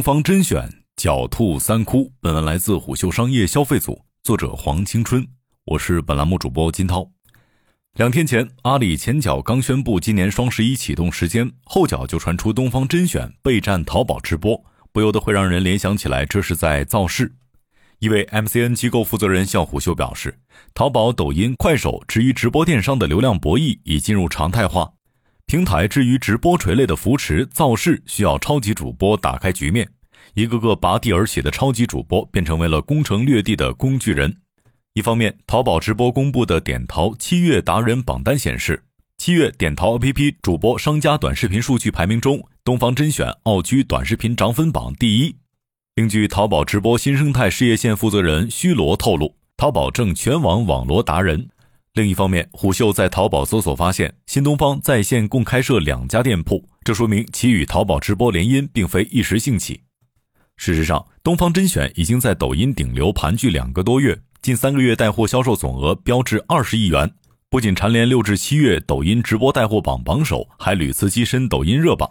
东方甄选狡兔三窟。本文来自虎嗅商业消费组，作者黄青春，我是本栏目主播金涛。两天前，阿里前脚刚宣布今年双十一启动时间，后脚就传出东方甄选备战淘宝直播，不由得会让人联想起来这是在造势。一位 MCN 机构负责人向虎嗅表示，淘宝、抖音、快手之于直播电商的流量博弈已进入常态化。平台至于直播垂类的扶持造势，需要超级主播打开局面，一个个拔地而起的超级主播便成为了攻城略地的工具人。一方面，淘宝直播公布的点淘七月达人榜单显示，七月点淘 APP 主播商家短视频数据排名中，东方甄选傲居短视频涨粉榜第一。另据淘宝直播新生态事业线负责人虚罗透露，淘宝正全网网罗达人。另一方面，虎嗅在淘宝搜索发现，新东方在线共开设两家店铺，这说明其与淘宝直播联姻并非一时兴起。事实上，东方甄选已经在抖音顶流盘踞两个多月，近三个月带货销售总额飙至二十亿元，不仅蝉联六至七月抖音直播带货榜榜首，还屡次跻身抖音热榜。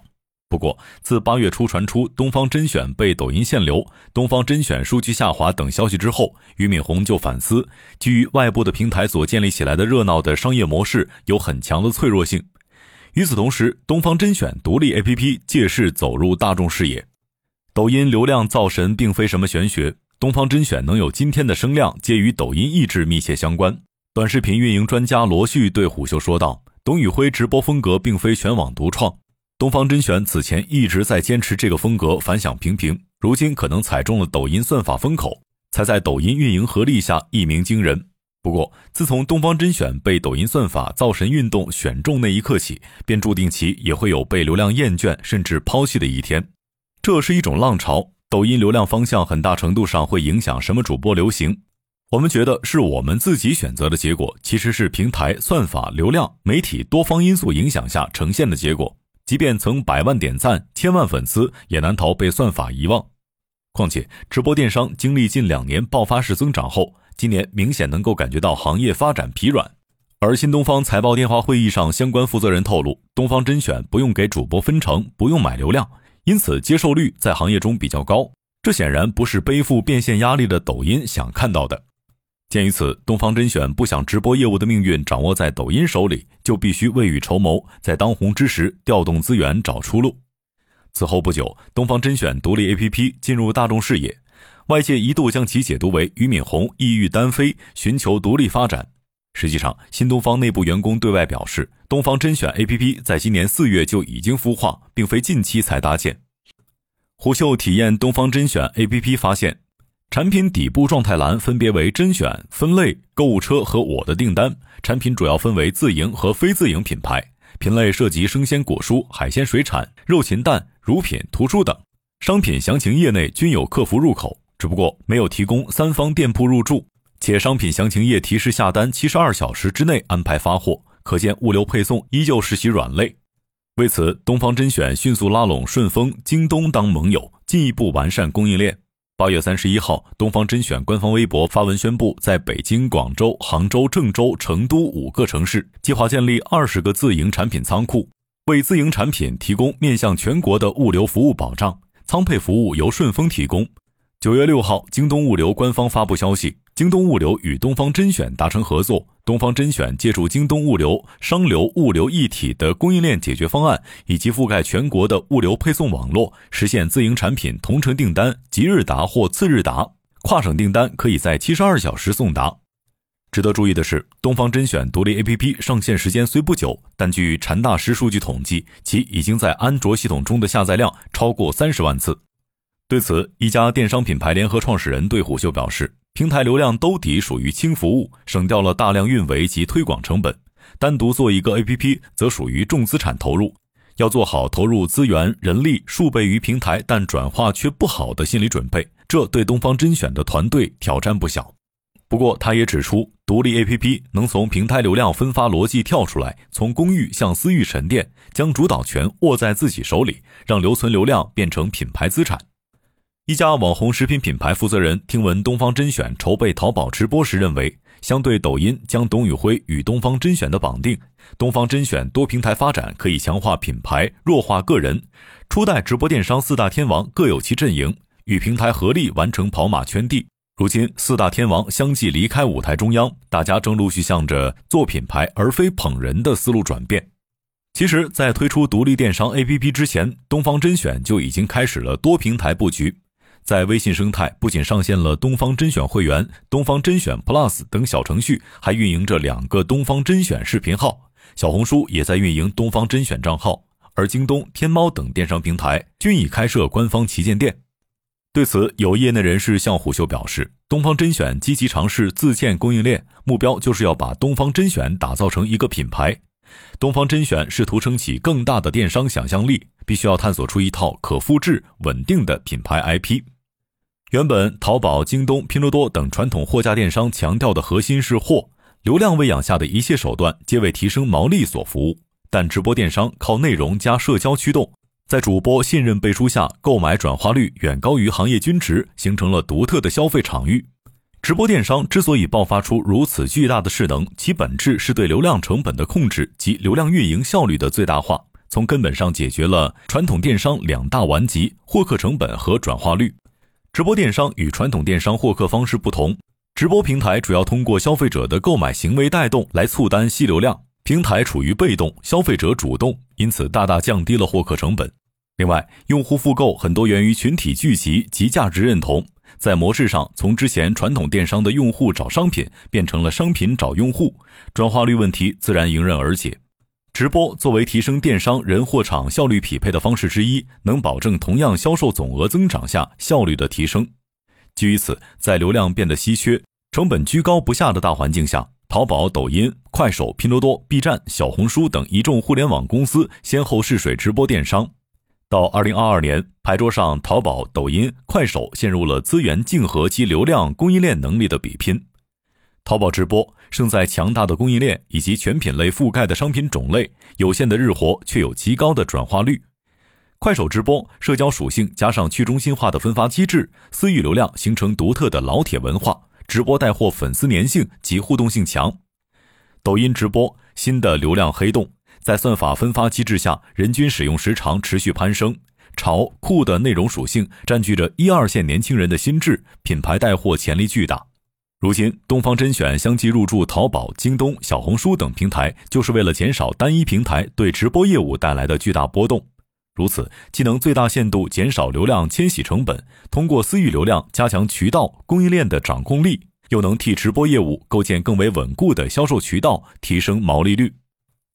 不过，自八月初传出东方甄选被抖音限流、东方甄选数据下滑等消息之后，俞敏洪就反思，基于外部的平台所建立起来的热闹的商业模式有很强的脆弱性。与此同时，东方甄选独立 APP 借势走入大众视野。抖音流量造神并非什么玄学，东方甄选能有今天的声量，皆与抖音意志密切相关。短视频运营专家罗旭对虎嗅说道：“董宇辉直播风格并非全网独创。”东方甄选此前一直在坚持这个风格，反响平平。如今可能踩中了抖音算法风口，才在抖音运营合力下一鸣惊人。不过，自从东方甄选被抖音算法造神运动选中那一刻起，便注定其也会有被流量厌倦甚至抛弃的一天。这是一种浪潮，抖音流量方向很大程度上会影响什么主播流行。我们觉得是我们自己选择的结果，其实是平台、算法、流量、媒体多方因素影响下呈现的结果。即便曾百万点赞、千万粉丝，也难逃被算法遗忘。况且，直播电商经历近两年爆发式增长后，今年明显能够感觉到行业发展疲软。而新东方财报电话会议上，相关负责人透露，东方甄选不用给主播分成，不用买流量，因此接受率在行业中比较高。这显然不是背负变现压力的抖音想看到的。鉴于此，东方甄选不想直播业务的命运掌握在抖音手里，就必须未雨绸缪，在当红之时调动资源找出路。此后不久，东方甄选独立 APP 进入大众视野，外界一度将其解读为俞敏洪意欲单飞，寻求独立发展。实际上，新东方内部员工对外表示，东方甄选 APP 在今年四月就已经孵化，并非近期才搭建。虎嗅体验东方甄选 APP 发现。产品底部状态栏分别为甄选、分类、购物车和我的订单。产品主要分为自营和非自营品牌，品类涉及生鲜果蔬、海鲜水产、肉禽蛋、乳品、图书等。商品详情页内均有客服入口，只不过没有提供三方店铺入驻，且商品详情页提示下单七十二小时之内安排发货，可见物流配送依旧是其软肋。为此，东方甄选迅速拉拢顺丰、京东当盟友，进一步完善供应链。八月三十一号，东方甄选官方微博发文宣布，在北京、广州、杭州、郑州、成都五个城市计划建立二十个自营产品仓库，为自营产品提供面向全国的物流服务保障。仓配服务由顺丰提供。九月六号，京东物流官方发布消息，京东物流与东方甄选达成合作，东方甄选借助京东物流商流物流一体的供应链解决方案，以及覆盖全国的物流配送网络，实现自营产品同城订单即日达或次日达，跨省订单可以在七十二小时送达。值得注意的是，东方甄选独立 APP 上线时间虽不久，但据禅大师数据统计，其已经在安卓系统中的下载量超过三十万次。对此，一家电商品牌联合创始人对虎嗅表示，平台流量兜底属于轻服务，省掉了大量运维及推广成本；单独做一个 APP，则属于重资产投入，要做好投入资源、人力数倍于平台，但转化却不好的心理准备，这对东方甄选的团队挑战不小。不过，他也指出，独立 APP 能从平台流量分发逻辑跳出来，从公域向私域沉淀，将主导权握在自己手里，让留存流量变成品牌资产。一家网红食品品牌负责人听闻东方甄选筹备淘宝直播时，认为相对抖音将董宇辉与东方甄选的绑定，东方甄选多平台发展可以强化品牌，弱化个人。初代直播电商四大天王各有其阵营，与平台合力完成跑马圈地。如今四大天王相继离开舞台中央，大家正陆续向着做品牌而非捧人的思路转变。其实，在推出独立电商 APP 之前，东方甄选就已经开始了多平台布局。在微信生态，不仅上线了东方甄选会员、东方甄选 Plus 等小程序，还运营着两个东方甄选视频号。小红书也在运营东方甄选账号，而京东、天猫等电商平台均已开设官方旗舰店。对此，有业内人士向虎嗅表示，东方甄选积极尝试自建供应链，目标就是要把东方甄选打造成一个品牌。东方甄选试图撑起更大的电商想象力，必须要探索出一套可复制、稳定的品牌 IP。原本淘宝、京东、拼多多等传统货架电商强调的核心是货，流量喂养下的一切手段皆为提升毛利所服务。但直播电商靠内容加社交驱动，在主播信任背书下，购买转化率远高于行业均值，形成了独特的消费场域。直播电商之所以爆发出如此巨大的势能，其本质是对流量成本的控制及流量运营效率的最大化，从根本上解决了传统电商两大顽疾：获客成本和转化率。直播电商与传统电商获客方式不同，直播平台主要通过消费者的购买行为带动来促单吸流量，平台处于被动，消费者主动，因此大大降低了获客成本。另外，用户复购很多源于群体聚集及价值认同，在模式上从之前传统电商的用户找商品变成了商品找用户，转化率问题自然迎刃而解。直播作为提升电商人货场效率匹配的方式之一，能保证同样销售总额增长下效率的提升。基于此，在流量变得稀缺、成本居高不下的大环境下，淘宝、抖音、快手、拼多多、B 站、小红书等一众互联网公司先后试水直播电商。到二零二二年，牌桌上淘宝、抖音、快手陷入了资源竞合及流量供应链能力的比拼。淘宝直播胜在强大的供应链以及全品类覆盖的商品种类，有限的日活却有极高的转化率。快手直播社交属性加上去中心化的分发机制，私域流量形成独特的老铁文化，直播带货粉丝粘性及互动性强。抖音直播新的流量黑洞，在算法分发机制下，人均使用时长持续攀升，潮酷的内容属性占据着一二线年轻人的心智，品牌带货潜力巨大。如今，东方甄选相继入驻淘宝、京东、小红书等平台，就是为了减少单一平台对直播业务带来的巨大波动。如此，既能最大限度减少流量迁徙成本，通过私域流量加强渠道供应链的掌控力，又能替直播业务构建更为稳固的销售渠道，提升毛利率。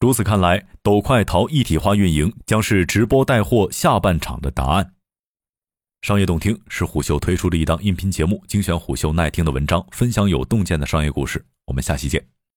如此看来，抖快淘一体化运营将是直播带货下半场的答案。商业洞听是虎嗅推出的一档音频节目，精选虎嗅耐听的文章，分享有洞见的商业故事。我们下期见。